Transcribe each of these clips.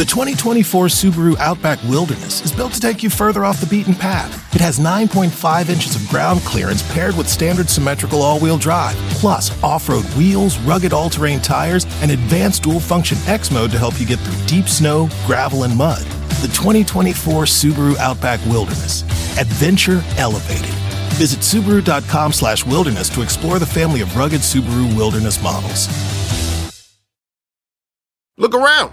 The 2024 Subaru Outback Wilderness is built to take you further off the beaten path. It has 9.5 inches of ground clearance paired with standard symmetrical all wheel drive, plus off road wheels, rugged all terrain tires, and advanced dual function X mode to help you get through deep snow, gravel, and mud. The 2024 Subaru Outback Wilderness. Adventure elevated. Visit Subaru.com slash wilderness to explore the family of rugged Subaru wilderness models. Look around.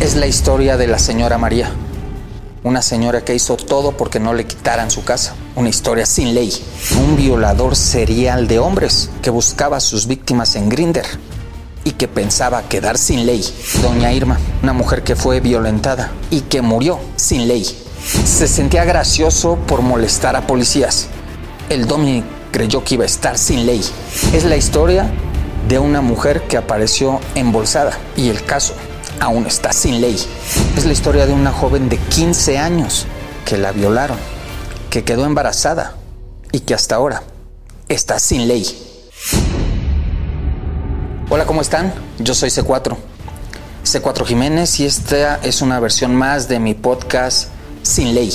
Es la historia de la señora María, una señora que hizo todo porque no le quitaran su casa, una historia sin ley, un violador serial de hombres que buscaba a sus víctimas en Grinder y que pensaba quedar sin ley. Doña Irma, una mujer que fue violentada y que murió sin ley. Se sentía gracioso por molestar a policías. El Dominic creyó que iba a estar sin ley. Es la historia de una mujer que apareció embolsada y el caso aún está sin ley. Es la historia de una joven de 15 años que la violaron, que quedó embarazada y que hasta ahora está sin ley. Hola, ¿cómo están? Yo soy C4. C4 Jiménez y esta es una versión más de mi podcast Sin Ley.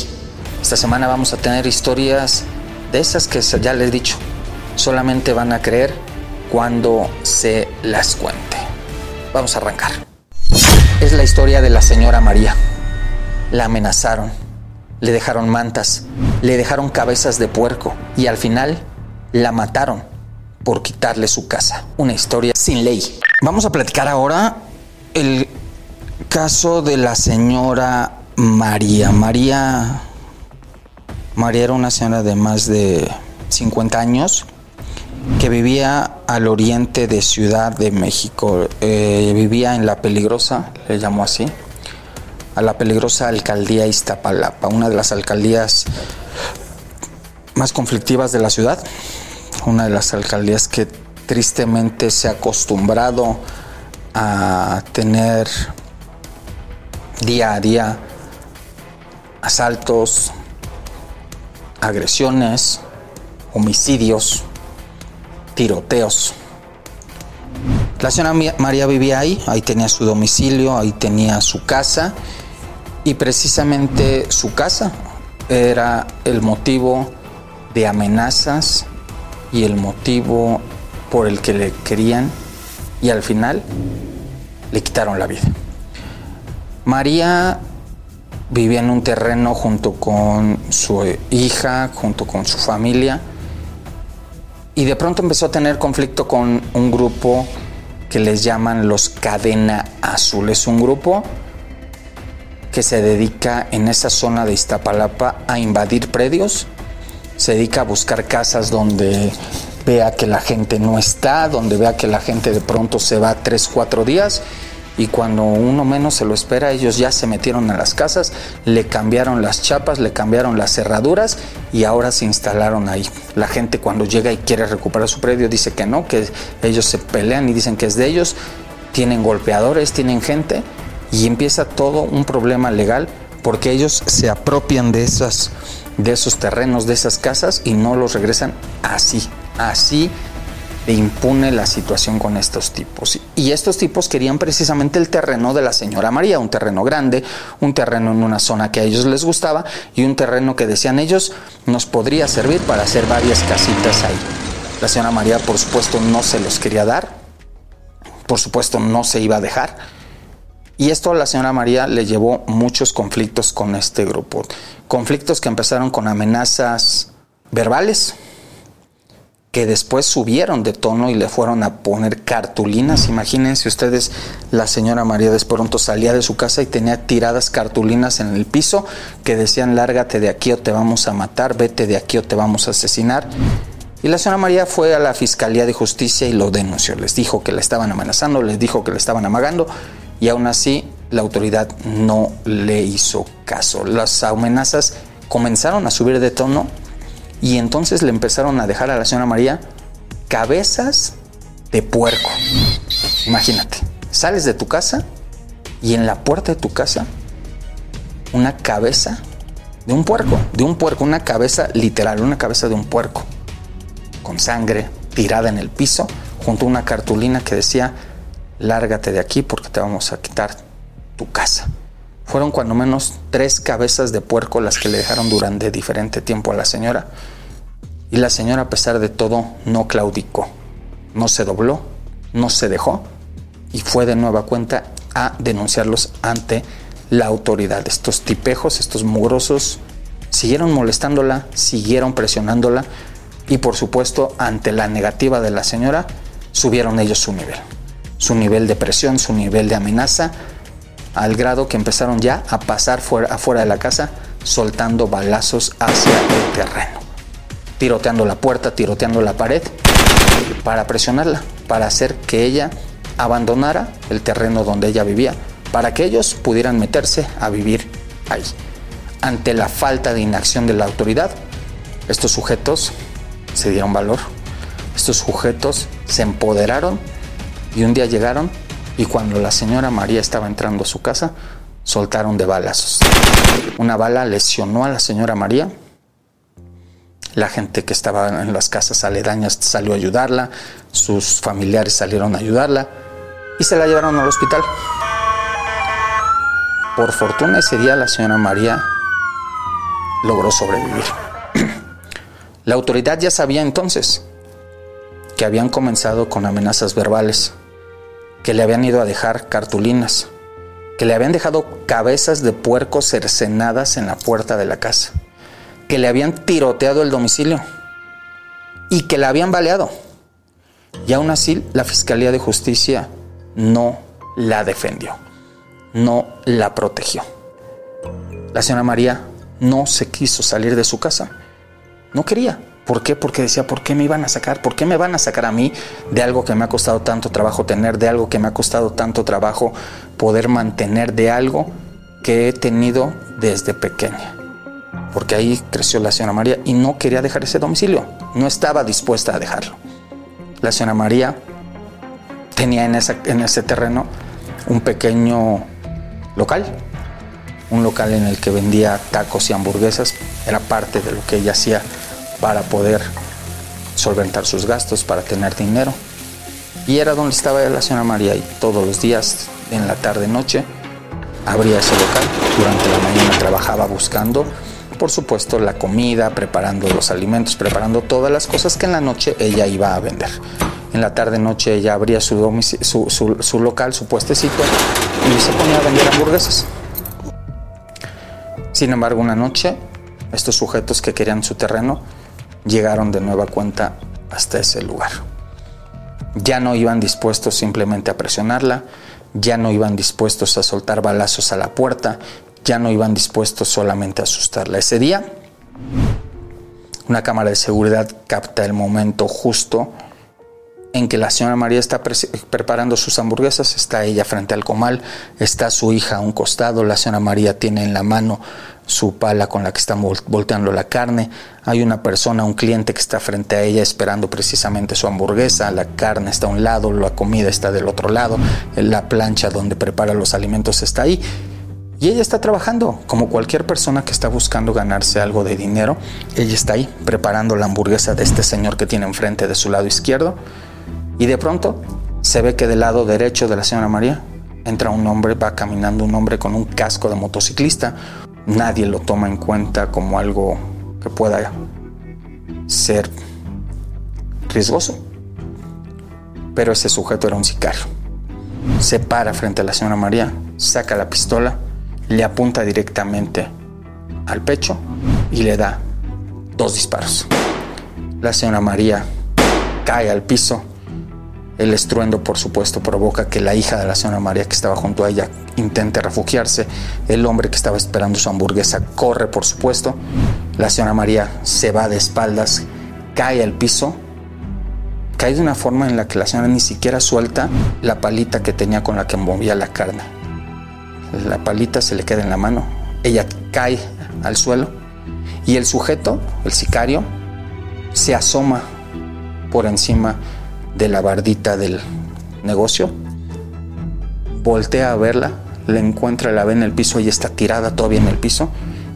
Esta semana vamos a tener historias de esas que ya les he dicho. Solamente van a creer cuando se las cuente. Vamos a arrancar. Es la historia de la señora María. La amenazaron, le dejaron mantas, le dejaron cabezas de puerco y al final la mataron por quitarle su casa. Una historia sin ley. Vamos a platicar ahora el caso de la señora María. María María era una señora de más de 50 años que vivía al oriente de Ciudad de México. Eh, vivía en la peligrosa, le llamó así, a la peligrosa alcaldía Iztapalapa, una de las alcaldías más conflictivas de la ciudad, una de las alcaldías que tristemente se ha acostumbrado a tener día a día asaltos, agresiones, homicidios, tiroteos. La señora María vivía ahí, ahí tenía su domicilio, ahí tenía su casa y precisamente su casa era el motivo de amenazas y el motivo por el que le querían y al final le quitaron la vida. María vivía en un terreno junto con su hija, junto con su familia y de pronto empezó a tener conflicto con un grupo que les llaman los Cadena Azul. Es un grupo que se dedica en esa zona de Iztapalapa a invadir predios, se dedica a buscar casas donde vea que la gente no está, donde vea que la gente de pronto se va tres, cuatro días y cuando uno menos se lo espera, ellos ya se metieron a las casas, le cambiaron las chapas, le cambiaron las cerraduras y ahora se instalaron ahí. La gente cuando llega y quiere recuperar su predio dice que no, que ellos se pelean y dicen que es de ellos, tienen golpeadores, tienen gente y empieza todo un problema legal porque ellos se apropian de esas de esos terrenos, de esas casas y no los regresan así, así impune la situación con estos tipos. Y estos tipos querían precisamente el terreno de la señora María, un terreno grande, un terreno en una zona que a ellos les gustaba y un terreno que decían ellos nos podría servir para hacer varias casitas ahí. La señora María, por supuesto, no se los quería dar, por supuesto, no se iba a dejar. Y esto a la señora María le llevó muchos conflictos con este grupo. Conflictos que empezaron con amenazas verbales, que después subieron de tono y le fueron a poner cartulinas. Imagínense ustedes, la señora María de pronto salía de su casa y tenía tiradas cartulinas en el piso que decían lárgate de aquí o te vamos a matar, vete de aquí o te vamos a asesinar. Y la señora María fue a la Fiscalía de Justicia y lo denunció. Les dijo que la estaban amenazando, les dijo que le estaban amagando y aún así la autoridad no le hizo caso. Las amenazas comenzaron a subir de tono y entonces le empezaron a dejar a la señora María cabezas de puerco. Imagínate, sales de tu casa y en la puerta de tu casa una cabeza de un puerco, de un puerco, una cabeza literal, una cabeza de un puerco, con sangre tirada en el piso, junto a una cartulina que decía, lárgate de aquí porque te vamos a quitar tu casa. Fueron cuando menos tres cabezas de puerco las que le dejaron durante diferente tiempo a la señora. Y la señora, a pesar de todo, no claudicó, no se dobló, no se dejó y fue de nueva cuenta a denunciarlos ante la autoridad. Estos tipejos, estos mugrosos, siguieron molestándola, siguieron presionándola y por supuesto ante la negativa de la señora subieron ellos su nivel. Su nivel de presión, su nivel de amenaza, al grado que empezaron ya a pasar fuera, afuera de la casa soltando balazos hacia el terreno. Tiroteando la puerta, tiroteando la pared para presionarla, para hacer que ella abandonara el terreno donde ella vivía para que ellos pudieran meterse a vivir ahí. Ante la falta de inacción de la autoridad, estos sujetos se dieron valor, estos sujetos se empoderaron y un día llegaron y cuando la señora María estaba entrando a su casa, soltaron de balazos. Una bala lesionó a la señora María. La gente que estaba en las casas aledañas salió a ayudarla, sus familiares salieron a ayudarla y se la llevaron al hospital. Por fortuna ese día la señora María logró sobrevivir. La autoridad ya sabía entonces que habían comenzado con amenazas verbales, que le habían ido a dejar cartulinas, que le habían dejado cabezas de puercos cercenadas en la puerta de la casa, que le habían tiroteado el domicilio y que la habían baleado. Y aún así la Fiscalía de Justicia no la defendió no la protegió. La señora María no se quiso salir de su casa. No quería. ¿Por qué? Porque decía, ¿por qué me iban a sacar? ¿Por qué me van a sacar a mí de algo que me ha costado tanto trabajo tener, de algo que me ha costado tanto trabajo poder mantener, de algo que he tenido desde pequeña? Porque ahí creció la señora María y no quería dejar ese domicilio. No estaba dispuesta a dejarlo. La señora María tenía en, en ese terreno un pequeño local, un local en el que vendía tacos y hamburguesas, era parte de lo que ella hacía para poder solventar sus gastos, para tener dinero. Y era donde estaba la señora María y todos los días, en la tarde noche, abría ese local. Durante la mañana trabajaba buscando, por supuesto, la comida, preparando los alimentos, preparando todas las cosas que en la noche ella iba a vender. En la tarde-noche ella abría su, su, local, su puestecito, y se ponía a vender hamburguesas. Sin embargo, una noche, estos sujetos que querían su terreno llegaron de nueva cuenta hasta ese lugar. Ya no iban dispuestos simplemente a presionarla, ya no iban dispuestos a soltar balazos a la puerta, ya no iban dispuestos solamente a asustarla. Ese día, una cámara de seguridad capta el momento justo en que la señora María está preparando sus hamburguesas, está ella frente al comal, está su hija a un costado, la señora María tiene en la mano su pala con la que está volteando la carne, hay una persona, un cliente que está frente a ella esperando precisamente su hamburguesa, la carne está a un lado, la comida está del otro lado, la plancha donde prepara los alimentos está ahí. Y ella está trabajando, como cualquier persona que está buscando ganarse algo de dinero, ella está ahí preparando la hamburguesa de este señor que tiene enfrente de su lado izquierdo y de pronto se ve que del lado derecho de la señora María entra un hombre, va caminando un hombre con un casco de motociclista. Nadie lo toma en cuenta como algo que pueda ser riesgoso. Pero ese sujeto era un sicario. Se para frente a la señora María, saca la pistola, le apunta directamente al pecho y le da dos disparos. La señora María cae al piso el estruendo, por supuesto, provoca que la hija de la señora María que estaba junto a ella intente refugiarse. El hombre que estaba esperando su hamburguesa corre, por supuesto. La señora María se va de espaldas, cae al piso. Cae de una forma en la que la señora ni siquiera suelta la palita que tenía con la que movía la carne. la palita se le queda en la mano. Ella cae al suelo y el sujeto, el sicario, se asoma por encima de la bardita del negocio, voltea a verla, le encuentra, la ve en el piso, ella está tirada todavía en el piso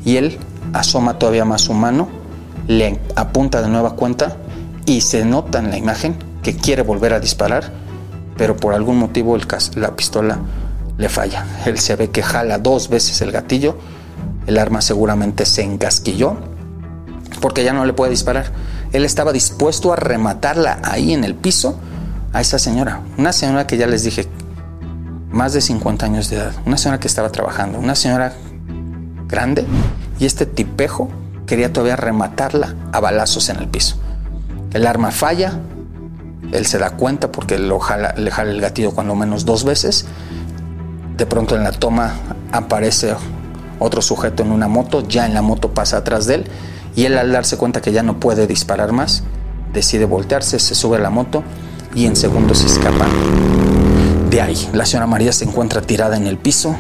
y él asoma todavía más su mano, le apunta de nueva cuenta y se nota en la imagen que quiere volver a disparar, pero por algún motivo la pistola le falla. Él se ve que jala dos veces el gatillo, el arma seguramente se encasquilló porque ya no le puede disparar. Él estaba dispuesto a rematarla ahí en el piso a esa señora, una señora que ya les dije, más de 50 años de edad, una señora que estaba trabajando, una señora grande. Y este tipejo quería todavía rematarla a balazos en el piso. El arma falla, él se da cuenta porque lo jala, le jala el gatillo cuando menos dos veces. De pronto en la toma aparece otro sujeto en una moto, ya en la moto pasa atrás de él y él al darse cuenta que ya no puede disparar más, decide voltearse, se sube a la moto y en segundos se escapan de ahí. La señora María se encuentra tirada en el piso,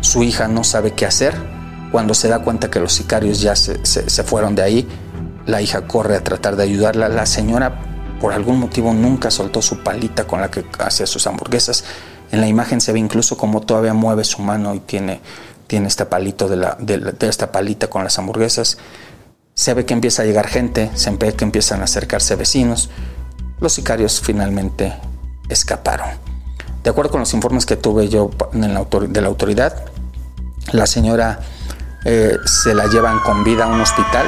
su hija no sabe qué hacer, cuando se da cuenta que los sicarios ya se, fueron de ahí, la hija corre a tratar de ayudarla. La señora, por algún motivo, nunca soltó su palita con la que hacía sus hamburguesas. En la imagen se ve incluso como todavía mueve su mano y tiene, tiene este palito de, la, de, esta palita con las hamburguesas. Se ve que empieza a llegar gente, se ve que empiezan a acercarse vecinos. Los sicarios finalmente escaparon. De acuerdo con los informes que tuve yo de la autoridad, la señora eh, se la llevan con vida a un hospital,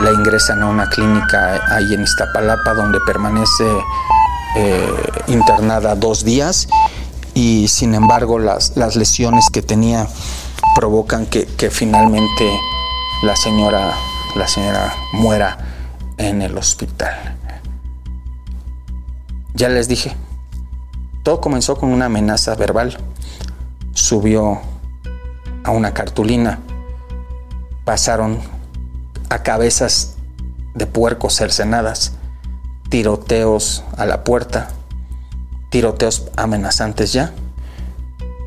la ingresan a una clínica ahí en Iztapalapa donde permanece eh, internada dos días y sin embargo las, lesiones que tenía provocan que, finalmente la señora, la señora muera en el hospital. Ya les dije, todo comenzó con una amenaza verbal. Subió a una cartulina pasaron a cabezas de puercos cercenadas, tiroteos a la puerta, tiroteos amenazantes ya,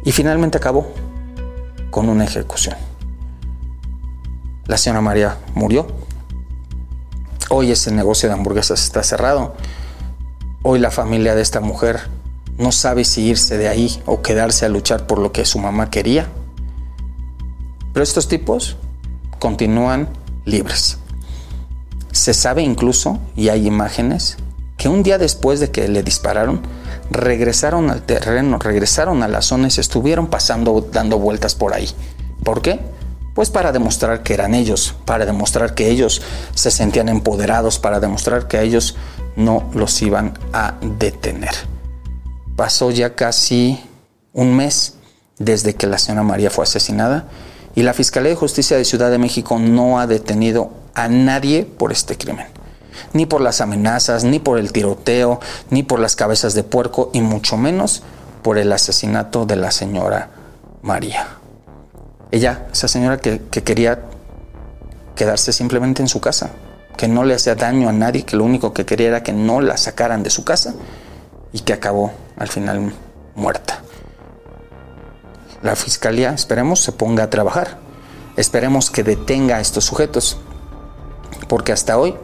y finalmente acabó con una ejecución. La señora María murió. Hoy ese negocio de hamburguesas está cerrado. Hoy la familia de esta mujer no sabe si irse de ahí o quedarse a luchar por lo que su mamá quería. Pero estos tipos continúan libres. Se sabe incluso, y hay imágenes, que un día después de que le dispararon, regresaron al terreno, regresaron a la zona y estuvieron pasando, dando vueltas por ahí. ¿Por qué? Pues para demostrar que eran ellos, para demostrar que ellos se sentían empoderados, para demostrar que a ellos no los iban a detener. Pasó ya casi un mes desde que la señora María fue asesinada y la Fiscalía de Justicia de Ciudad de México no ha detenido a nadie por este crimen. Ni por las amenazas, ni por el tiroteo, ni por las cabezas de puerco, y mucho menos por el asesinato de la señora María. Ella, esa señora que, quería quedarse simplemente en su casa, que no le hacía daño a nadie, que lo único que quería era que no la sacaran de su casa y que acabó al final muerta la fiscalía, esperemos, se ponga a trabajar. Esperemos que detenga a estos sujetos, porque hasta hoy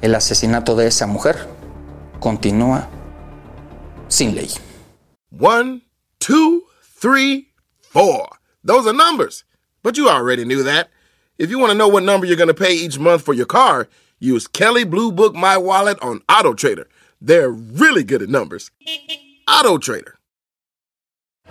el asesinato de esa mujer continúa sin ley. One, two, three, four. Those are numbers. But you already knew that. If you want to know what number you're going to pay each month for your car, use Kelly Blue Book My Wallet on Auto Trader. They're really good at numbers. Auto Trader.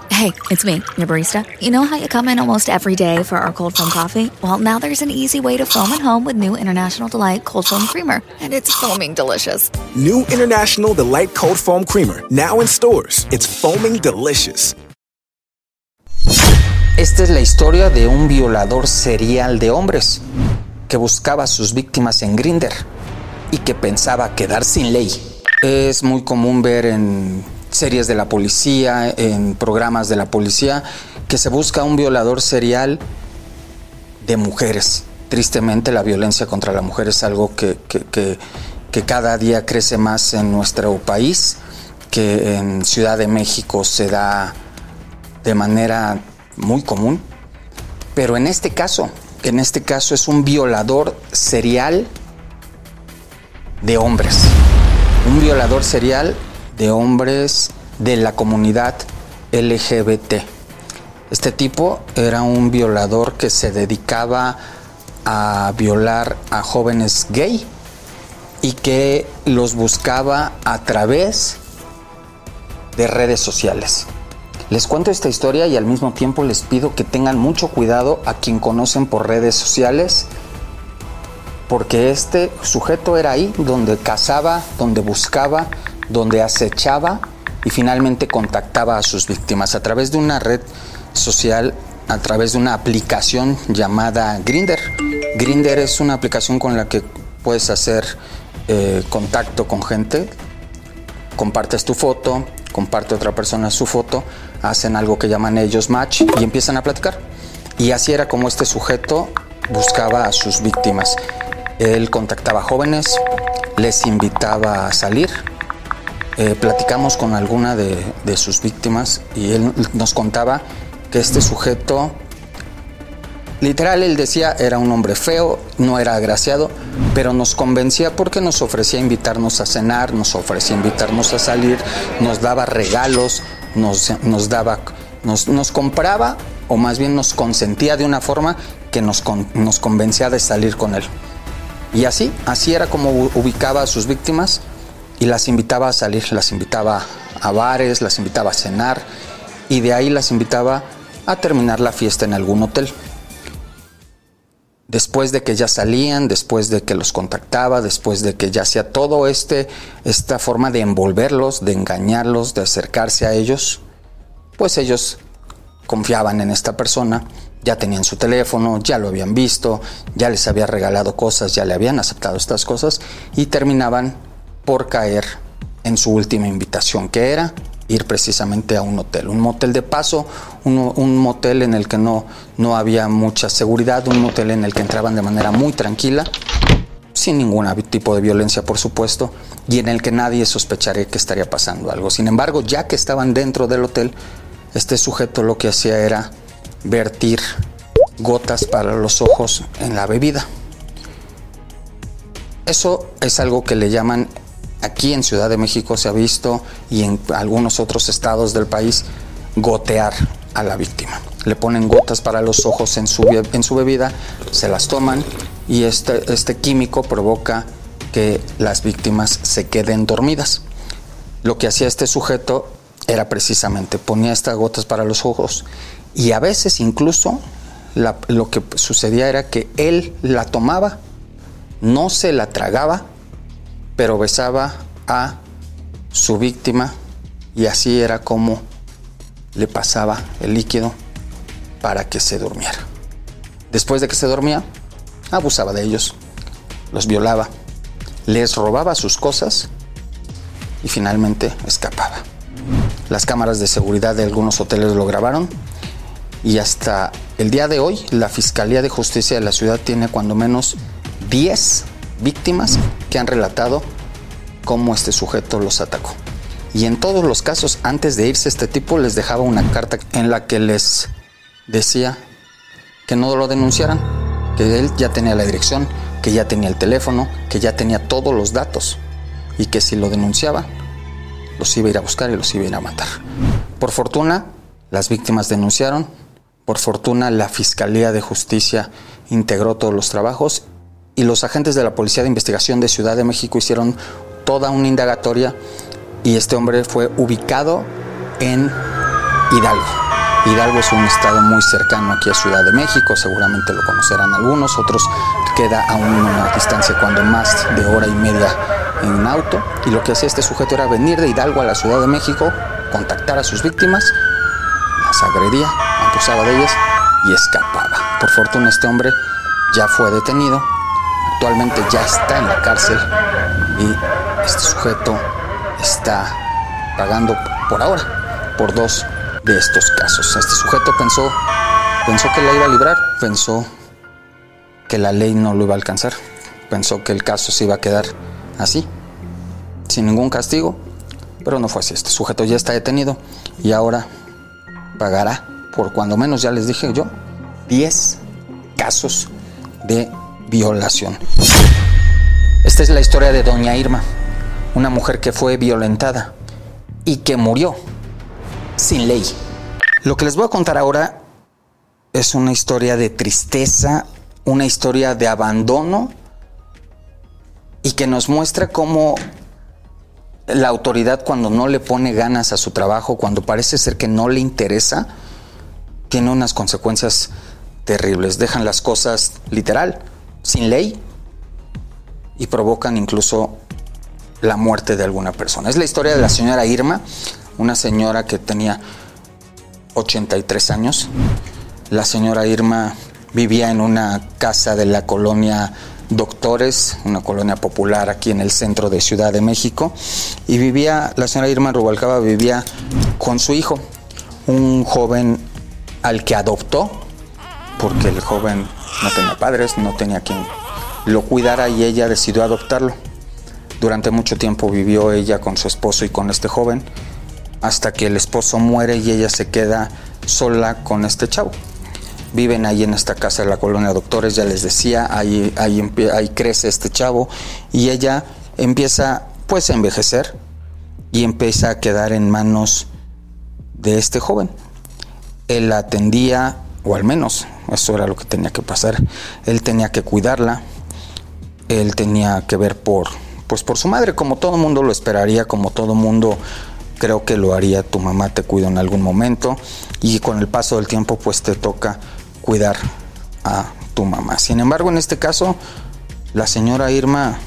Hey, it's me, your barista. You know how you come in almost every day for our cold foam coffee? Well, now there's an easy way to foam at home with new International Delight Cold Foam Creamer, and it's foaming delicious. New International Delight Cold Foam Creamer, now in stores. It's foaming delicious. Esta es la historia de un violador serial de hombres que buscaba a sus víctimas en Grinder y que pensaba quedar sin ley. Es muy común ver en series de la policía, en programas de la policía, que se busca un violador serial de mujeres. Tristemente la violencia contra la mujer es algo que, que, cada día crece más en nuestro país, que en Ciudad de México se da de manera muy común. Pero en este caso, en este caso es un violador serial de hombres. Un violador serial de hombres de la comunidad LGBT. Este tipo era un violador que se dedicaba a violar a jóvenes gay y que los buscaba a través de redes sociales. Les cuento esta historia y al mismo tiempo les pido que tengan mucho cuidado a quien conocen por redes sociales, porque este sujeto era ahí donde cazaba, donde buscaba, donde acechaba y finalmente contactaba a sus víctimas a través de una red social, a través de una aplicación llamada Grinder. Grinder es una aplicación con la que puedes hacer eh, contacto con gente, compartes tu foto, comparte otra persona su foto, hacen algo que llaman ellos match y empiezan a platicar. Y así era como este sujeto buscaba a sus víctimas. Él contactaba jóvenes, les invitaba a salir. Eh, platicamos con alguna de sus víctimas y él nos contaba que este sujeto Literal, él decía, era un hombre feo, no era agraciado, pero nos convencía porque nos ofrecía invitarnos a cenar, nos ofrecía invitarnos a salir, nos daba regalos, nos, nos daba, nos, nos, compraba o más bien nos consentía de una forma que nos, nos convencía de salir con él. Y así, así era como ubicaba a sus víctimas y las invitaba a salir, las invitaba a bares, las invitaba a cenar y de ahí las invitaba a terminar la fiesta en algún hotel después de que ya salían, después de que los contactaba, después de que ya hacía todo este esta forma de envolverlos, de engañarlos, de acercarse a ellos, pues ellos confiaban en esta persona, ya tenían su teléfono, ya lo habían visto, ya les había regalado cosas, ya le habían aceptado estas cosas y terminaban por caer en su última invitación, que era ir precisamente a un hotel, un motel de paso, un, motel en el que no, no había mucha seguridad, un motel en el que entraban de manera muy tranquila, sin ningún tipo de violencia, por supuesto, y en el que nadie sospecharía que estaría pasando algo. Sin embargo, ya que estaban dentro del hotel, este sujeto lo que hacía era vertir gotas para los ojos en la bebida. Eso es algo que le llaman Aquí en Ciudad de México se ha visto y en algunos otros estados del país gotear a la víctima. Le ponen gotas para los ojos en su, en su bebida, se las toman y este, este químico provoca que las víctimas se queden dormidas. Lo que hacía este sujeto era precisamente ponía estas gotas para los ojos y a veces incluso lo que sucedía era que él la tomaba, no se la tragaba, pero besaba a su víctima y así era como le pasaba el líquido para que se durmiera. Después de que se dormía, abusaba de ellos, los violaba, les robaba sus cosas y finalmente escapaba. Las cámaras de seguridad de algunos hoteles lo grabaron y hasta el día de hoy la Fiscalía de Justicia de la ciudad tiene cuando menos 10 víctimas que han relatado cómo este sujeto los atacó. Y en todos los casos, antes de irse, este tipo les dejaba una carta en la que les decía que no lo denunciaran, que él ya tenía la dirección, que ya tenía el teléfono, que ya tenía todos los datos y que si lo denunciaban, los iba a ir a buscar y los iba a ir a matar. Por fortuna, las víctimas denunciaron, por fortuna la Fiscalía de Justicia integró todos los trabajos y los agentes de la Policía de Investigación de Ciudad de México hicieron toda una indagatoria y este hombre fue ubicado en Hidalgo. Hidalgo es un estado muy cercano aquí a Ciudad de México, seguramente lo conocerán algunos, otros queda a una distancia cuando más de hora y media en un auto. Y lo que hacía este sujeto era venir de Hidalgo a la Ciudad de México, contactar a sus víctimas, las agredía, abusaba de ellas y escapaba. Por fortuna este hombre ya fue detenido actualmente ya está en la cárcel y este sujeto está pagando por ahora por dos de estos casos. Este sujeto pensó, pensó que la iba a librar, pensó que la ley no lo iba a alcanzar, pensó que el caso se iba a quedar así, sin ningún castigo, pero no fue así. Este sujeto ya está detenido y ahora pagará por cuando menos ya les dije yo, 10 casos de violación. Esta es la historia de doña Irma, una mujer que fue violentada y que murió sin ley. Lo que les voy a contar ahora es una historia de tristeza, una historia de abandono y que nos muestra cómo la autoridad cuando no le pone ganas a su trabajo, cuando parece ser que no le interesa, tiene unas consecuencias terribles. Dejan las cosas literal, sin ley, y provocan incluso la muerte de alguna persona. Es la historia de la señora Irma, una señora que tenía 83 años. La señora Irma vivía en una casa de la colonia Doctores, una colonia popular aquí en el centro de Ciudad de México, y vivía, la señora Irma Rubalcaba vivía con su hijo, un joven al que adoptó, porque el joven no tenía padres, no tenía quien lo cuidara y ella decidió adoptarlo. Durante mucho tiempo vivió ella con su esposo y con este joven, hasta que el esposo muere y ella se queda sola con este chavo. Viven ahí en esta casa de la colonia Doctores, ya les decía, ahí, ahí, ahí crece este chavo y ella empieza pues a envejecer y empieza a quedar en manos de este joven. Él la atendía, o al menos eso era lo que tenía que pasar. Él tenía que cuidarla, él tenía que ver por, pues por su madre, como todo mundo lo esperaría, como todo mundo creo que lo haría. Tu mamá te cuida en algún momento y con el paso del tiempo pues te toca cuidar a tu mamá. Sin embargo, en este caso, la señora Irma,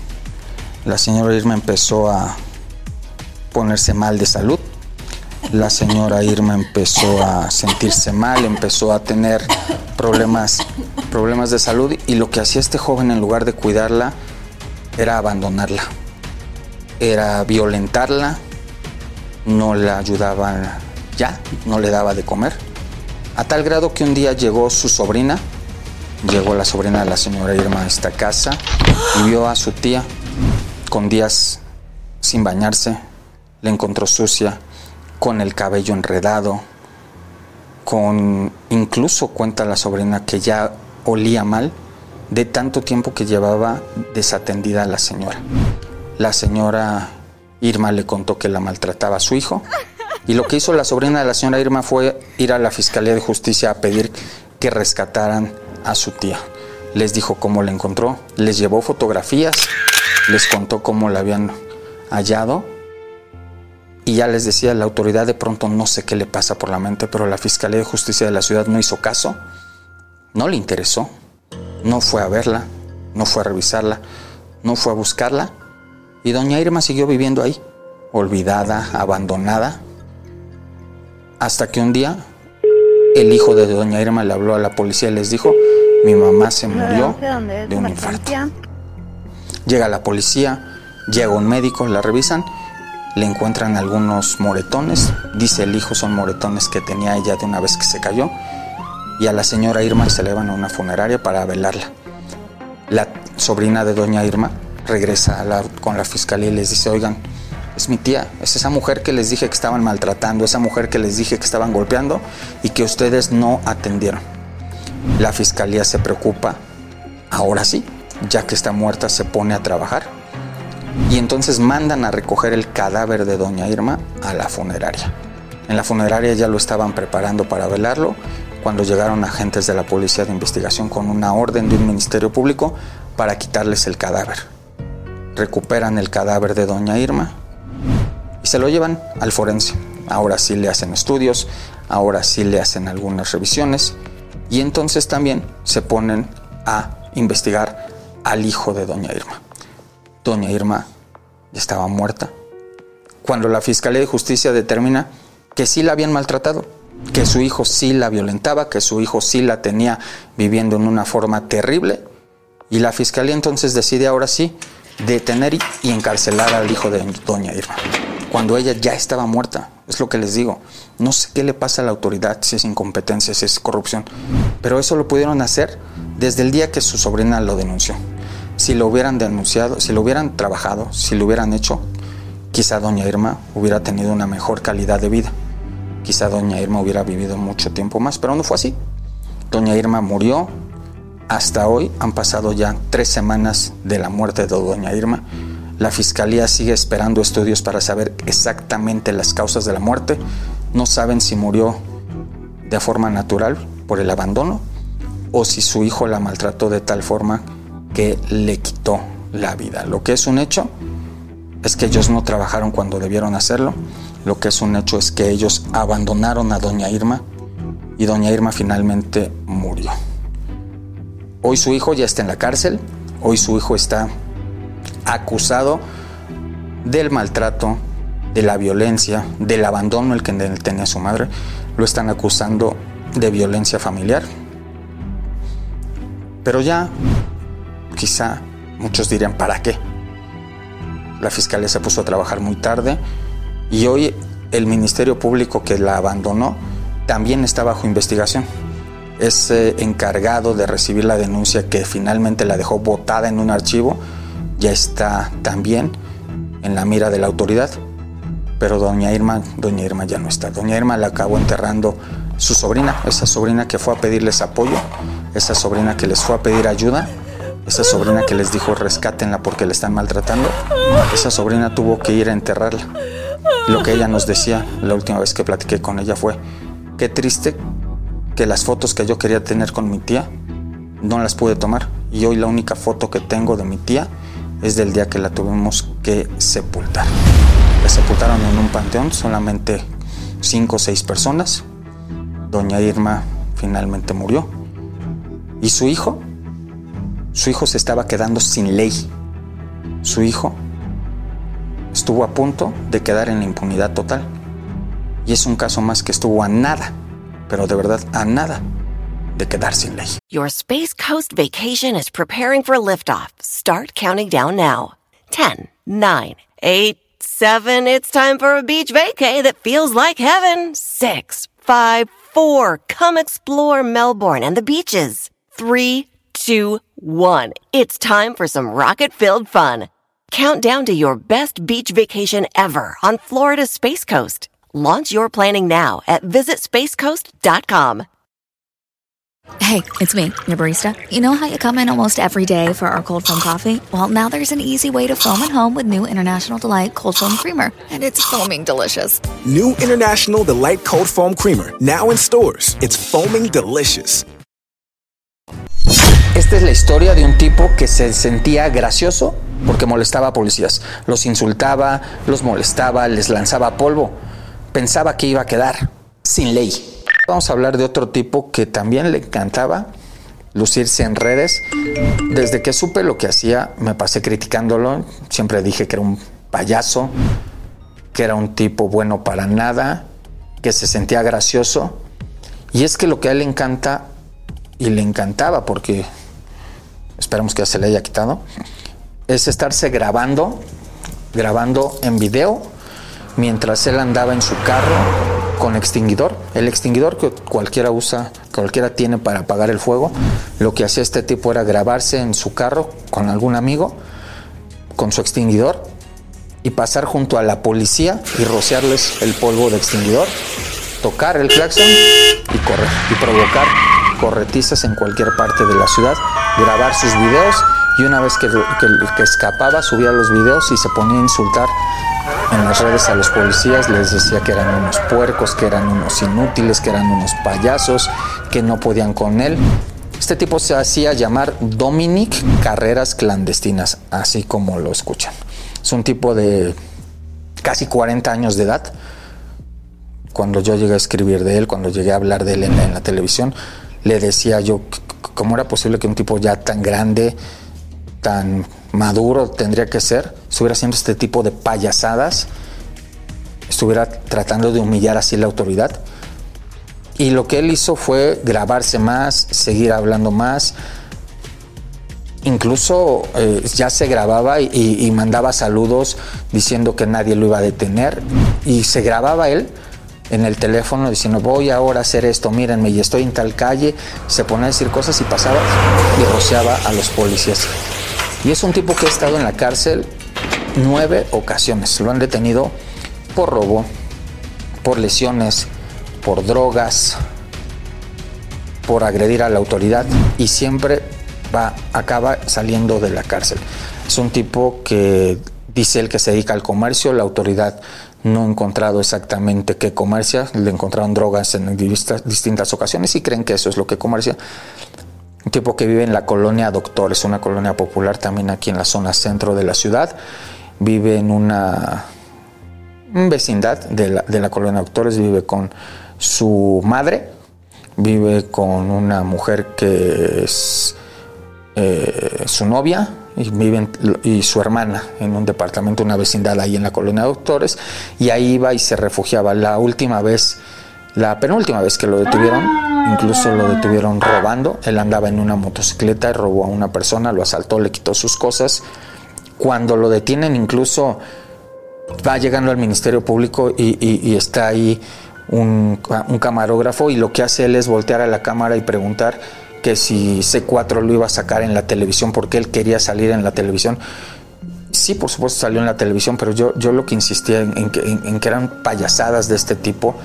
la señora Irma empezó a ponerse mal de salud la señora Irma empezó a sentirse mal, empezó a tener problemas, problemas de salud y lo que hacía este joven en lugar de cuidarla era abandonarla, era violentarla, no la ayudaba ya, no le daba de comer, a tal grado que un día llegó su sobrina, llegó la sobrina de la señora Irma a esta casa y vio a su tía con días sin bañarse, la encontró sucia, con el cabello enredado, con incluso cuenta la sobrina que ya olía mal de tanto tiempo que llevaba desatendida a la señora. La señora Irma le contó que la maltrataba a su hijo y lo que hizo la sobrina de la señora Irma fue ir a la Fiscalía de Justicia a pedir que rescataran a su tía. Les dijo cómo la encontró, les llevó fotografías, les contó cómo la habían hallado y ya les decía, la autoridad de pronto no sé qué le pasa por la mente, pero la Fiscalía de Justicia de la ciudad no hizo caso, no le interesó, no fue a verla, no fue a revisarla, no fue a buscarla. Y doña Irma siguió viviendo ahí, olvidada, abandonada, hasta que un día el hijo de doña Irma le habló a la policía y les dijo, mi mamá se murió de un infarto. Llega la policía, llega un médico, la revisan le encuentran algunos moretones, dice el hijo son moretones que tenía ella de una vez que se cayó, y a la señora Irma se le van a una funeraria para velarla. La sobrina de doña Irma regresa con la fiscalía y les dice, oigan, es mi tía, es esa mujer que les dije que estaban maltratando, esa mujer que les dije que estaban golpeando y que ustedes no atendieron. La fiscalía se preocupa, ahora sí, ya que está muerta se pone a trabajar y entonces mandan a recoger el cadáver de doña Irma a la funeraria. En la funeraria ya lo estaban preparando para velarlo cuando llegaron agentes de la Policía de Investigación con una orden de un ministerio público para quitarles el cadáver. Recuperan el cadáver de doña Irma y se lo llevan al forense. Ahora sí le hacen estudios, ahora sí le hacen algunas revisiones y entonces también se ponen a investigar al hijo de doña Irma. Doña Irma estaba muerta. Cuando la Fiscalía de Justicia determina que sí la habían maltratado, que su hijo sí la violentaba, que su hijo sí la tenía viviendo en una forma terrible, y la Fiscalía entonces decide ahora sí detener y encarcelar al hijo de doña Irma, cuando ella ya estaba muerta. Es lo que les digo. No sé qué le pasa a la autoridad, si es incompetencia, si es corrupción, pero eso lo pudieron hacer desde el día que su sobrina lo denunció si lo hubieran denunciado, si lo hubieran trabajado, si lo hubieran hecho, quizá doña Irma hubiera tenido una mejor calidad de vida. quizá doña Irma hubiera vivido mucho tiempo más, pero no fue así. Doña Irma murió. Hasta hoy han pasado ya tres semanas de la muerte de doña Irma. La fiscalía sigue esperando estudios para saber exactamente las causas de la muerte. No saben si murió de forma natural por el abandono o si su hijo la maltrató de tal forma que le quitó la vida. Lo que es un hecho es que ellos no trabajaron cuando debieron hacerlo. Lo que es un hecho es que ellos abandonaron a doña Irma y doña Irma finalmente murió. Hoy su hijo ya está en la cárcel, hoy su hijo está acusado del maltrato, de la violencia, del abandono el que tenía su madre. Lo están acusando de violencia familiar. Pero ya, quizá muchos dirían, ¿para qué? La fiscalía se puso a trabajar muy tarde y hoy el Ministerio Público que la abandonó también está bajo investigación. Es eh, encargado de recibir la denuncia que finalmente la dejó botada en un archivo. Ya está también en la mira de la autoridad. Pero doña Irma, doña Irma ya no está. Doña Irma la acabó enterrando su sobrina, esa sobrina que fue a pedirles apoyo, esa sobrina que les fue a pedir ayuda, esa sobrina que les dijo rescátenla porque le están maltratando. Esa sobrina tuvo que ir a enterrarla. Lo que ella nos decía la última vez que platiqué con ella fue, Qué triste que las fotos que yo quería tener con mi tía no las pude tomar. Y hoy la única foto que tengo de mi tía es del día que la tuvimos que sepultar. La sepultaron en un panteón, solamente cinco o seis personas. Doña Irma finalmente murió. Y su hijo, su hijo se estaba quedando sin ley. Su hijo estuvo a punto de quedar en la impunidad total. Y es un caso más que estuvo a nada, pero de verdad a nada de quedar sin ley. Your Space Coast vacation is preparing for liftoff. Start counting down now. 10, 9, 8, 7. It's time for a beach vacay that feels like heaven. 6, 5, 4. Come explore Melbourne and the beaches. 3, 2, 1. It's time for some rocket filled fun. Count down to your best beach vacation ever on Florida's Space Coast. Launch your planning now at visitspacecoast.com. Hey, it's me, your barista. You know how you come in almost every day for our cold foam coffee? Well, now there's an easy way to foam at home with new International Delight Cold Foam Creamer, and it's foaming delicious. New International Delight Cold Foam Creamer, now in stores. It's foaming delicious. Esta es la historia de un tipo que se sentía gracioso porque molestaba a policías. Los insultaba, los molestaba, les lanzaba polvo. pensaba que iba a quedar sin ley. Vamos a hablar de otro tipo que también le encantaba lucirse en redes. Desde que supe lo que hacía, me pasé criticándolo. Siempre dije que era un payaso, que era un tipo bueno para nada, que se sentía gracioso. Y es que lo que a él le encanta, y le encantaba porque esperamos que ya se le haya quitado, es estarse grabando, grabando en video mientras él andaba en su carro con extinguidor. El extinguidor que cualquiera usa, cualquiera tiene para apagar el fuego. Lo que hacía este tipo era grabarse en su carro con algún amigo, con su extinguidor, y pasar junto a la policía y rociarles el polvo de extinguidor, tocar el claxon y correr, y provocar corretizas en cualquier parte de la ciudad, grabar sus videos y una vez que, escapaba subía los videos y se ponía a insultar en las redes a los policías, les decía que eran unos puercos, que eran unos inútiles, que eran unos payasos, que no podían con él. Este tipo se hacía llamar Dominic Carreras Clandestinas, así como lo escuchan. Es un tipo de casi 40 años de edad. Cuando yo llegué a escribir de él, cuando llegué a hablar de él en la televisión, le decía yo, ¿cómo era posible que un tipo ya tan grande, tan maduro tendría que ser, estuviera haciendo este tipo de payasadas, estuviera tratando de humillar así la autoridad. Y lo que él hizo fue grabarse más, seguir hablando más. Incluso eh, ya se grababa y, y, mandaba saludos diciendo que nadie lo iba a detener. Y se grababa él en el teléfono diciendo voy ahora a hacer esto, mírenme, y estoy en tal calle. Se ponía a decir cosas y pasaba y rociaba a los policías. Y es un tipo que ha estado en la cárcel nueve ocasiones. Lo han detenido por robo, por lesiones, por drogas, por agredir a la autoridad y siempre va, acaba saliendo de la cárcel. Es un tipo que dice él que se dedica al comercio, la autoridad no ha encontrado exactamente qué comercia, le encontraron drogas en distintas ocasiones y creen que eso es lo que comercia. Un tipo que vive en la colonia Doctores, una colonia popular también aquí en la zona centro de la ciudad. Vive en una vecindad de la, de la colonia Doctores, vive con su madre, vive con una mujer que es eh, su novia y, viven, y su hermana en un departamento, una vecindad ahí en la colonia Doctores, y ahí iba y se refugiaba. La última vez, la penúltima vez que lo detuvieron, incluso lo detuvieron robando. Él andaba en una motocicleta robó a una persona, lo asaltó, le quitó sus cosas. Cuando lo detienen, incluso va llegando al Ministerio Público y, está ahí un camarógrafo y lo que hace él es voltear a la cámara y preguntar que si C4 lo iba a sacar en la televisión porque él quería salir en la televisión. Sí, por supuesto salió en la televisión, pero yo, yo lo que insistía en, que, eran payasadas de este tipo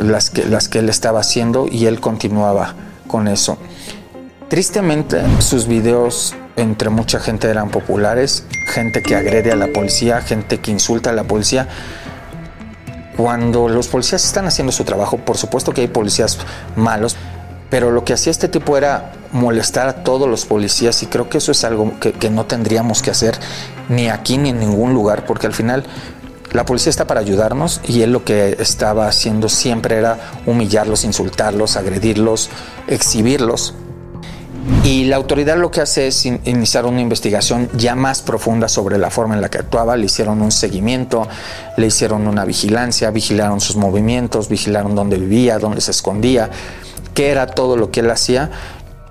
las que, las que él estaba haciendo y él continuaba con eso. Tristemente, sus videos entre mucha gente eran populares, gente que agrede a la policía, gente que insulta a la policía. Cuando los policías están haciendo su trabajo, por supuesto que hay policías malos, pero lo que hacía este tipo era molestar a todos los policías y creo que eso es algo que, no tendríamos que hacer ni aquí ni en ningún lugar, porque al final la policía está para ayudarnos y él lo que estaba haciendo siempre era humillarlos, insultarlos, agredirlos, exhibirlos. Y la autoridad lo que hace es iniciar una investigación ya más profunda sobre la forma en la que actuaba. Le hicieron un seguimiento, le hicieron una vigilancia, vigilaron sus movimientos, vigilaron dónde vivía, dónde se escondía qué era todo lo que él hacía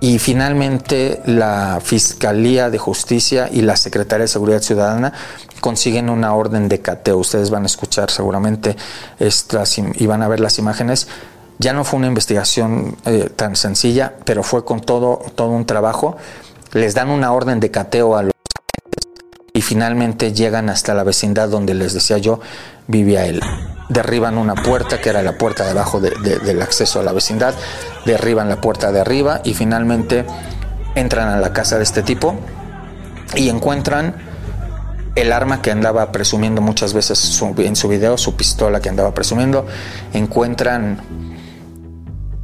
y finalmente la Fiscalía de Justicia y la Secretaría de Seguridad Ciudadana consiguen una orden de cateo. Ustedes van a escuchar seguramente estas y van a ver las imágenes. Ya no fue una investigación eh, tan sencilla, pero fue con todo, todo un trabajo. Les dan una orden de cateo a los y finalmente llegan hasta la vecindad donde les decía yo vivía él. Derriban una puerta que era la puerta de abajo del acceso a la vecindad, derriban la puerta de arriba y finalmente entran a la casa de este tipo y encuentran el arma que andaba presumiendo muchas veces en su video, su pistola que andaba presumiendo, encuentran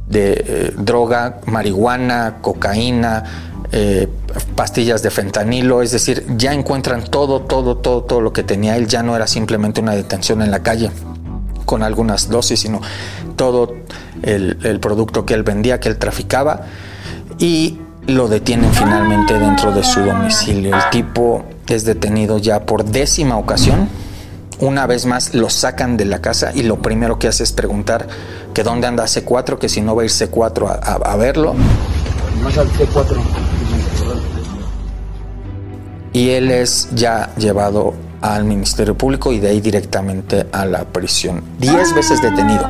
de eh, droga, marihuana, cocaína, eh, pastillas de fentanilo, es decir, ya encuentran todo, todo, todo, todo lo que tenía. Él, ya no era simplemente una detención en la calle con algunas dosis, sino todo el, producto que él vendía, que él traficaba, y lo detienen finalmente dentro de su domicilio. El tipo es detenido ya por décima ocasión. Una vez más lo sacan de la casa y lo primero que hace es preguntar que dónde anda C4, que si no va a ir C4 a, a verlo. Más al C4 y él es ya llevado al Ministerio Público y de ahí directamente a la prisión. Diez veces detenido.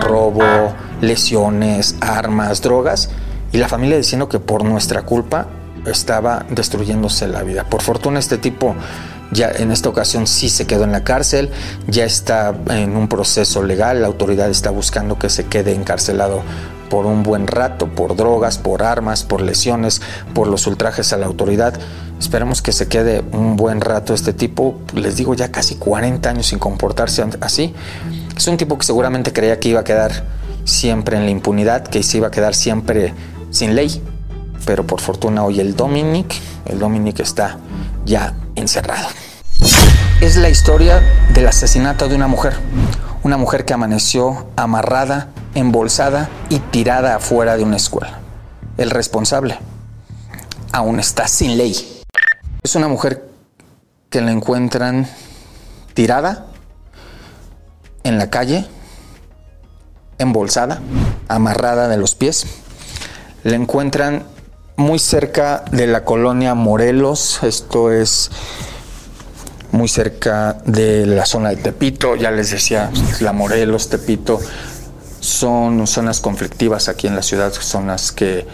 Robo, lesiones, armas, drogas. Y la familia diciendo que por nuestra culpa estaba destruyéndose la vida. Por fortuna este tipo ya en esta ocasión sí se quedó en la cárcel, ya está en un proceso legal, la autoridad está buscando que se quede encarcelado por un buen rato, por drogas, por armas, por lesiones, por los ultrajes a la autoridad. Esperemos que se quede un buen rato este tipo, les digo ya casi 40 años sin comportarse así. Es un tipo que seguramente creía que iba a quedar siempre en la impunidad, que se iba a quedar siempre sin ley. Pero por fortuna hoy el Dominic, el Dominic está ya encerrado. Es la historia del asesinato de una mujer. Una mujer que amaneció amarrada, embolsada y tirada afuera de una escuela. El responsable aún está sin ley. Es una mujer que la encuentran tirada en la calle, embolsada, amarrada de los pies. La encuentran muy cerca de la colonia Morelos, esto es muy cerca de la zona de Tepito, ya les decía, la Morelos, Tepito, son zonas conflictivas aquí en la ciudad, zonas que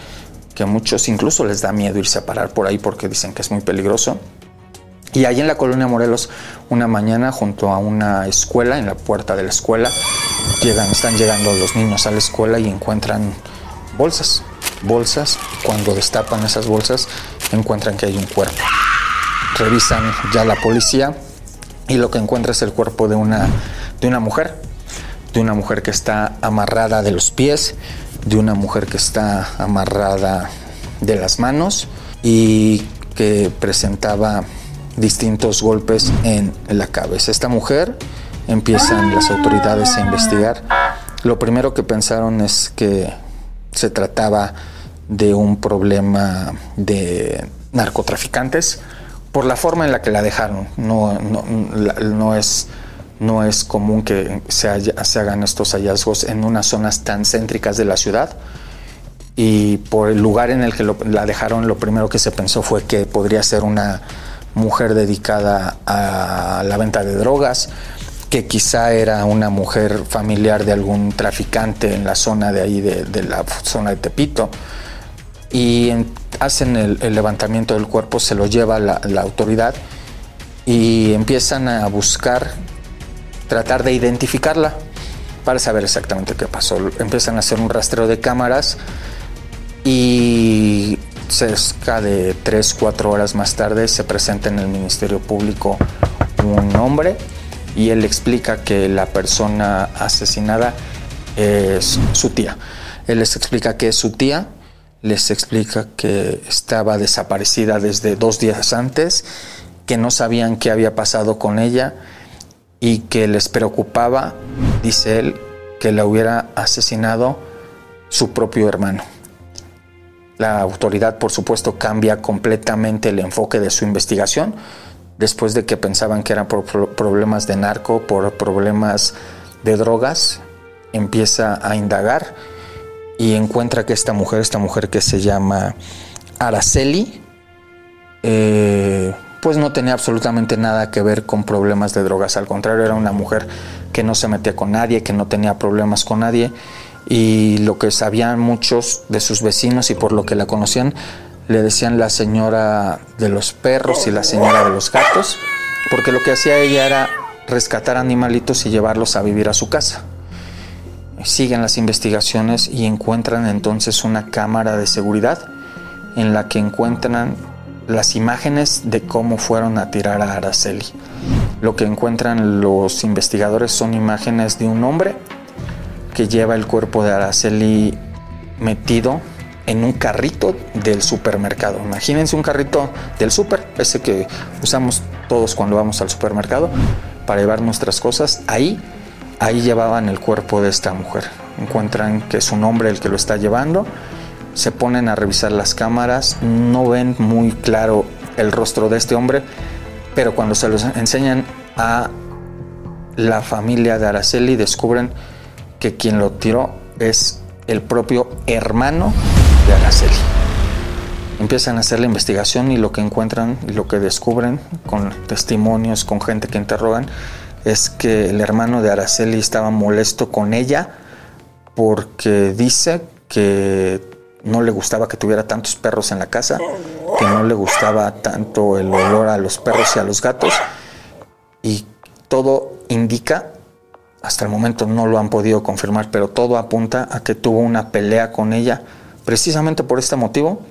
que muchos incluso les da miedo irse a parar por ahí porque dicen que es muy peligroso. Y ahí en la colonia Morelos, una mañana junto a una escuela, en la puerta de la escuela, llegan, están llegando los niños a la escuela y encuentran bolsas, bolsas. Cuando destapan esas bolsas, encuentran que hay un cuerpo. Revisan ya la policía y lo que encuentra es el cuerpo de una, de una mujer, de una mujer que está amarrada de los pies, de una mujer que está amarrada de las manos y que presentaba distintos golpes en la cabeza. Esta mujer empiezan las autoridades a investigar. Lo primero que pensaron es que se trataba de un problema de narcotraficantes por la forma en la que la dejaron. No, no, es, no es común que se, hagan estos hallazgos en unas zonas tan céntricas de la ciudad y por el lugar en el que la dejaron, lo primero que se pensó fue que podría ser una mujer dedicada a la venta de drogas, que quizá era una mujer familiar de algún traficante en la zona de ahí, de, la zona de Tepito. Y hacen el, levantamiento del cuerpo, se lo lleva la, la autoridad y empiezan a buscar, tratar de identificarla para saber exactamente qué pasó. Empiezan a hacer un rastreo de cámaras y cerca de 3, 4 horas más tarde se presenta en el Ministerio Público un hombre y él explica que la persona asesinada es su tía. Él les explica que es su tía, les explica que estaba desaparecida desde dos días antes, que no sabían qué había pasado con ella y que les preocupaba, dice él, que la hubiera asesinado su propio hermano. La autoridad, por supuesto, cambia completamente el enfoque de su investigación después de que pensaban que eran por problemas de narco, por problemas de drogas, empieza a indagar y encuentra que esta mujer, esta mujer que se llama Araceli, eh, pues no tenía absolutamente nada que ver con problemas de drogas, al contrario, era una mujer que no se metía con nadie, que no tenía problemas con nadie y lo que sabían muchos de sus vecinos y por lo que la conocían, le decían la señora de los perros y la señora de los gatos, porque lo que hacía ella era rescatar animalitos y llevarlos a vivir a su casa. Siguen las investigaciones y encuentran entonces una cámara de seguridad en la que encuentran las imágenes de cómo fueron a tirar a Araceli. Lo que encuentran los investigadores son imágenes de un hombre que lleva el cuerpo de Araceli metido en un carrito del supermercado. Imagínense un carrito del super, ese que usamos todos cuando vamos al supermercado para llevar nuestras cosas. Ahí, ahí llevaban el cuerpo de esta mujer. Encuentran que es un hombre el que lo está llevando. Se ponen a revisar las cámaras, no ven muy claro el rostro de este hombre, pero cuando se los enseñan a la familia de Araceli descubren que quien lo tiró es el propio hermano de Araceli. Empiezan a hacer la investigación y lo que encuentran lo que descubren con testimonios, con gente que interrogan, es que el hermano de Araceli estaba molesto con ella porque dice que no le gustaba que tuviera tantos perros en la casa, que no le gustaba tanto el olor a los perros y a los gatos y todo indica hasta el momento no lo han podido confirmar, pero todo apunta a que tuvo una pelea con ella precisamente por este motivo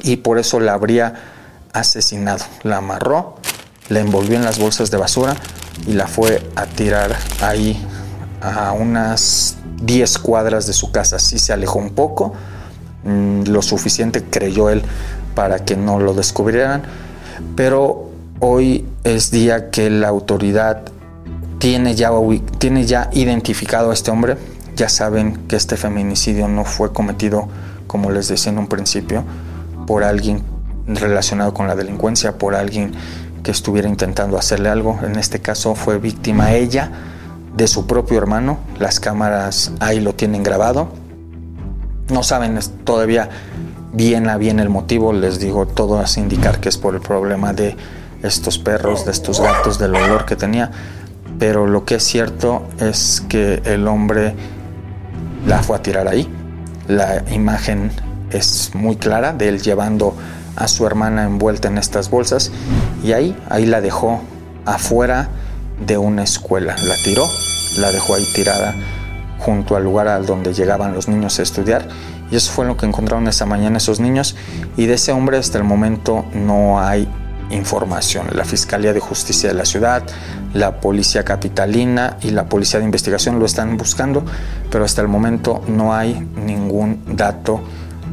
y por eso la habría asesinado. La amarró, la envolvió en las bolsas de basura y la fue a tirar ahí a unas 10 cuadras de su casa. Sí se alejó un poco, mm, lo suficiente creyó él para que no lo descubrieran, pero hoy es día que la autoridad tiene ya, tiene ya identificado a este hombre, ya saben que este feminicidio no fue cometido, como les decía en un principio, por alguien relacionado con la delincuencia, por alguien que estuviera intentando hacerle algo. En este caso fue víctima ella de su propio hermano. Las cámaras ahí lo tienen grabado. No saben todavía bien a bien el motivo, les digo, todo hace indicar que es por el problema de estos perros, de estos gatos, del olor que tenía pero lo que es cierto es que el hombre la fue a tirar ahí. La imagen es muy clara de él llevando a su hermana envuelta en estas bolsas y ahí, ahí la dejó afuera de una escuela. La tiró la dejó ahí tirada junto al lugar al donde llegaban los niños a estudiar. Y eso fue lo que encontraron esa mañana esos niños. Y de ese hombre hasta el momento no hay información. La Fiscalía de Justicia de la ciudad, la Policía Capitalina y la Policía de Investigación lo están buscando, pero hasta el momento no hay ningún dato,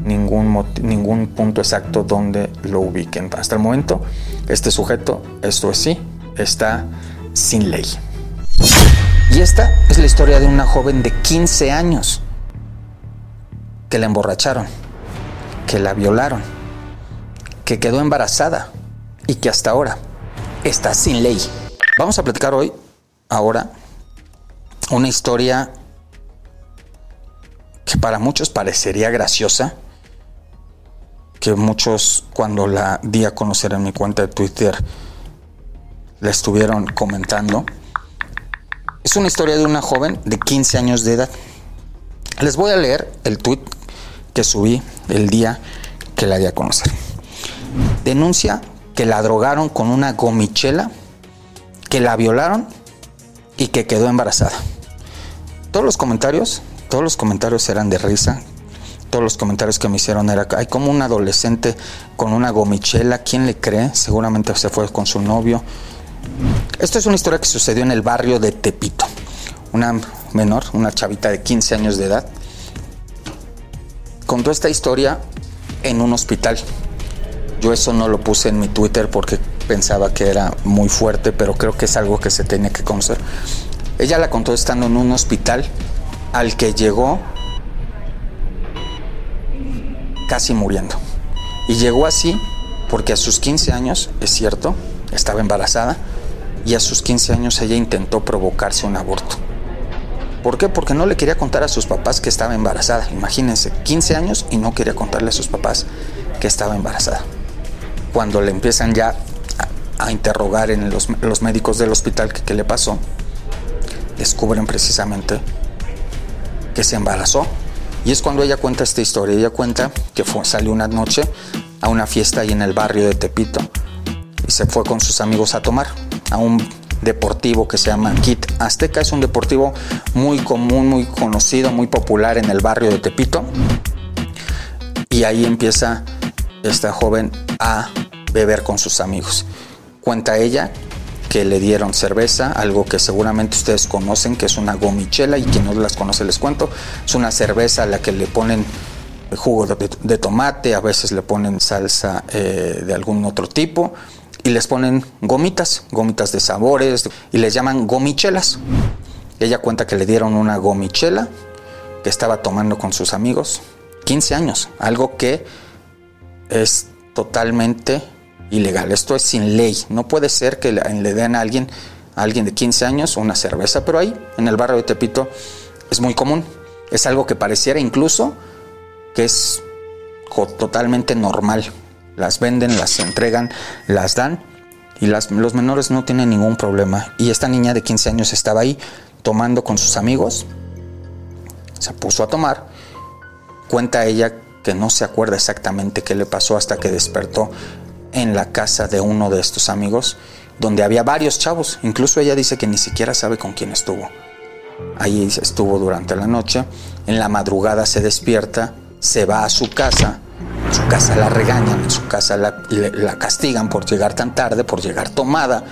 ningún, ningún punto exacto donde lo ubiquen. Hasta el momento, este sujeto, esto es sí, está sin ley. Y esta es la historia de una joven de 15 años que la emborracharon, que la violaron, que quedó embarazada y que hasta ahora está sin ley. Vamos a platicar hoy, ahora, una historia que para muchos parecería graciosa, que muchos cuando la di a conocer en mi cuenta de Twitter la estuvieron comentando. Es una historia de una joven de 15 años de edad. Les voy a leer el tweet que subí el día que la di a conocer. Denuncia que la drogaron con una gomichela, que la violaron y que quedó embarazada. Todos los comentarios, todos los comentarios eran de risa. Todos los comentarios que me hicieron era, hay como un adolescente con una gomichela, ¿quién le cree? Seguramente se fue con su novio. Esto es una historia que sucedió en el barrio de Tepito. Una menor, una chavita de 15 años de edad, contó esta historia en un hospital. Yo eso no lo puse en mi Twitter porque pensaba que era muy fuerte, pero creo que es algo que se tiene que conocer. Ella la contó estando en un hospital al que llegó casi muriendo. Y llegó así porque a sus 15 años, es cierto, estaba embarazada y a sus 15 años ella intentó provocarse un aborto. ¿Por qué? Porque no le quería contar a sus papás que estaba embarazada. Imagínense, 15 años y no quería contarle a sus papás que estaba embarazada. Cuando le empiezan ya a, interrogar en los, médicos del hospital qué le pasó, descubren precisamente que se embarazó. Y es cuando ella cuenta esta historia. Ella cuenta que fue, salió una noche a una fiesta ahí en el barrio de Tepito y se fue con sus amigos a tomar a un deportivo que se llama Kit Azteca. Es un deportivo muy común, muy conocido, muy popular en el barrio de Tepito. Y ahí empieza esta joven a beber con sus amigos. Cuenta ella que le dieron cerveza, algo que seguramente ustedes conocen, que es una gomichela, y quien no las conoce les cuento. Es una cerveza a la que le ponen jugo de, tomate, a veces le ponen salsa eh, de algún otro tipo y les ponen gomitas, gomitas de sabores y les llaman gomichelas. Ella cuenta que le dieron una gomichela que estaba tomando con sus amigos, 15 años, algo que es totalmente ilegal. Esto es sin ley. No puede ser que le den a alguien, a alguien de 15 años una cerveza, pero ahí, en el barrio de Tepito, es muy común. Es algo que pareciera incluso que es totalmente normal las venden, las entregan, las dan y las, los menores no tienen ningún problema. Y esta niña de 15 años estaba ahí tomando con sus amigos, se puso a tomar, cuenta ella que no se acuerda exactamente qué le pasó hasta que despertó en la casa de uno de estos amigos, donde había varios chavos, incluso ella dice que ni siquiera sabe con quién estuvo. Ahí estuvo durante la noche, en la madrugada se despierta, se va a su casa, en su casa la regañan, en su casa la, castigan por llegar tan tarde, por llegar tomada.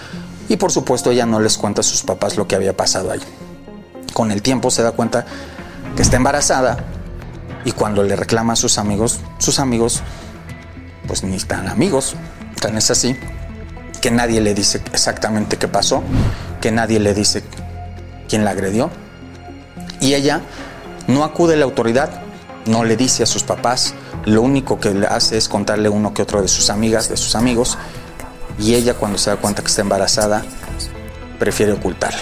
Y por supuesto ella no les cuenta a sus papás lo que había pasado ahí. Con el tiempo se da cuenta que está embarazada y cuando le reclama a sus amigos, sus amigos pues ni están amigos, tan es así que nadie le dice exactamente qué pasó, que nadie le dice quién la agredió. Y ella no acude a la autoridad, no le dice a sus papás, lo único que le hace es contarle uno que otro de sus amigas, de sus amigos, y ella cuando se da cuenta que está embarazada, prefiere ocultarlo.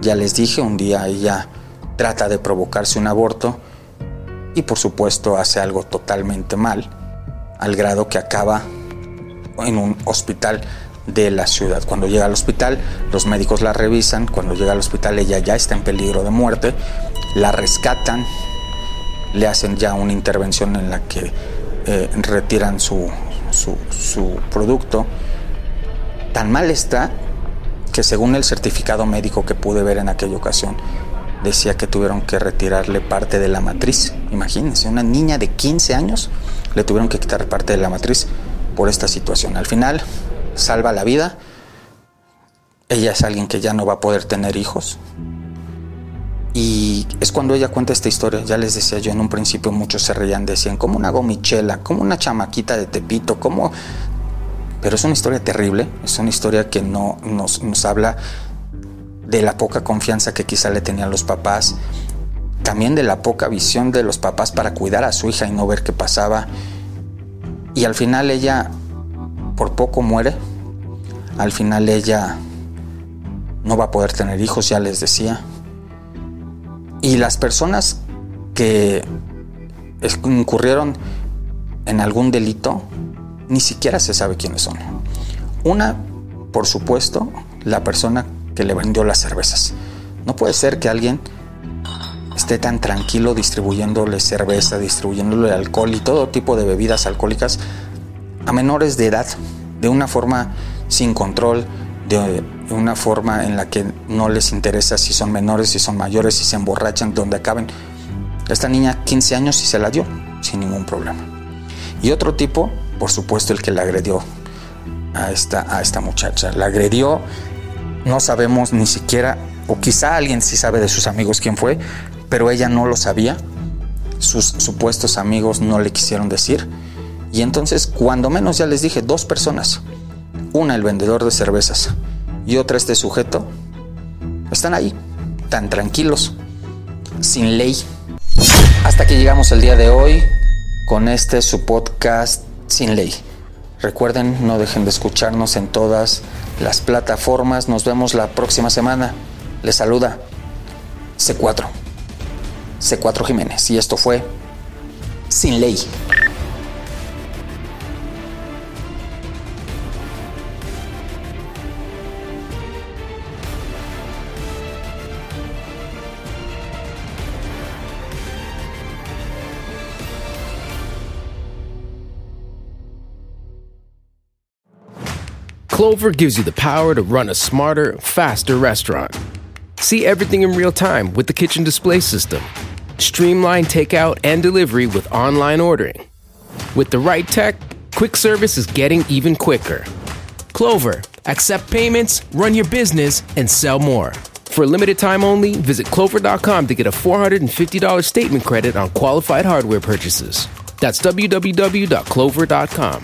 Ya les dije, un día ella trata de provocarse un aborto y por supuesto hace algo totalmente mal, al grado que acaba en un hospital de la ciudad. Cuando llega al hospital, los médicos la revisan, cuando llega al hospital ella ya está en peligro de muerte, la rescatan, le hacen ya una intervención en la que eh, retiran su, su, producto. Tan mal está que según el certificado médico que pude ver en aquella ocasión, decía que tuvieron que retirarle parte de la matriz. Imagínense, una niña de 15 años le tuvieron que quitar parte de la matriz por esta situación. Al final, salva la vida. Ella es alguien que ya no va a poder tener hijos. Y es cuando ella cuenta esta historia, ya les decía yo en un principio muchos se reían, decían, como una gomichela, como una chamaquita de Tepito, como... Pero es una historia terrible, es una historia que no nos, nos habla de la poca confianza que quizá le tenían los papás, también de la poca visión de los papás para cuidar a su hija y no ver qué pasaba. Y al final ella por poco muere, al final ella no va a poder tener hijos, ya les decía. Y las personas que incurrieron en algún delito, ni siquiera se sabe quiénes son. Una, por supuesto, la persona que le vendió las cervezas. No puede ser que alguien esté tan tranquilo distribuyéndole cerveza, distribuyéndole alcohol y todo tipo de bebidas alcohólicas a menores de edad, de una forma sin control, de una forma en la que no les interesa si son menores, si son mayores, si se emborrachan, donde acaben. Esta niña 15 años y se la dio sin ningún problema. Y otro tipo, por supuesto, el que la agredió a esta, a esta muchacha. La agredió, no sabemos ni siquiera, o quizá alguien sí sabe de sus amigos quién fue, pero ella no lo sabía. Sus supuestos amigos no le quisieron decir. Y entonces, cuando menos ya les dije, dos personas una, el vendedor de cervezas, y otra, este sujeto, están ahí, tan tranquilos, sin ley. Hasta que llegamos el día de hoy con este su podcast Sin Ley. Recuerden, no dejen de escucharnos en todas las plataformas. Nos vemos la próxima semana. Les saluda C4. C4 Jiménez. Y esto fue Sin Ley. Clover gives you the power to run a smarter, faster restaurant. See everything in real time with the kitchen display system. Streamline takeout and delivery with online ordering. With the right tech, quick service is getting even quicker. Clover, accept payments, run your business, and sell more. For a limited time only, visit clover.com to get a $450 statement credit on qualified hardware purchases. That's www.clover.com.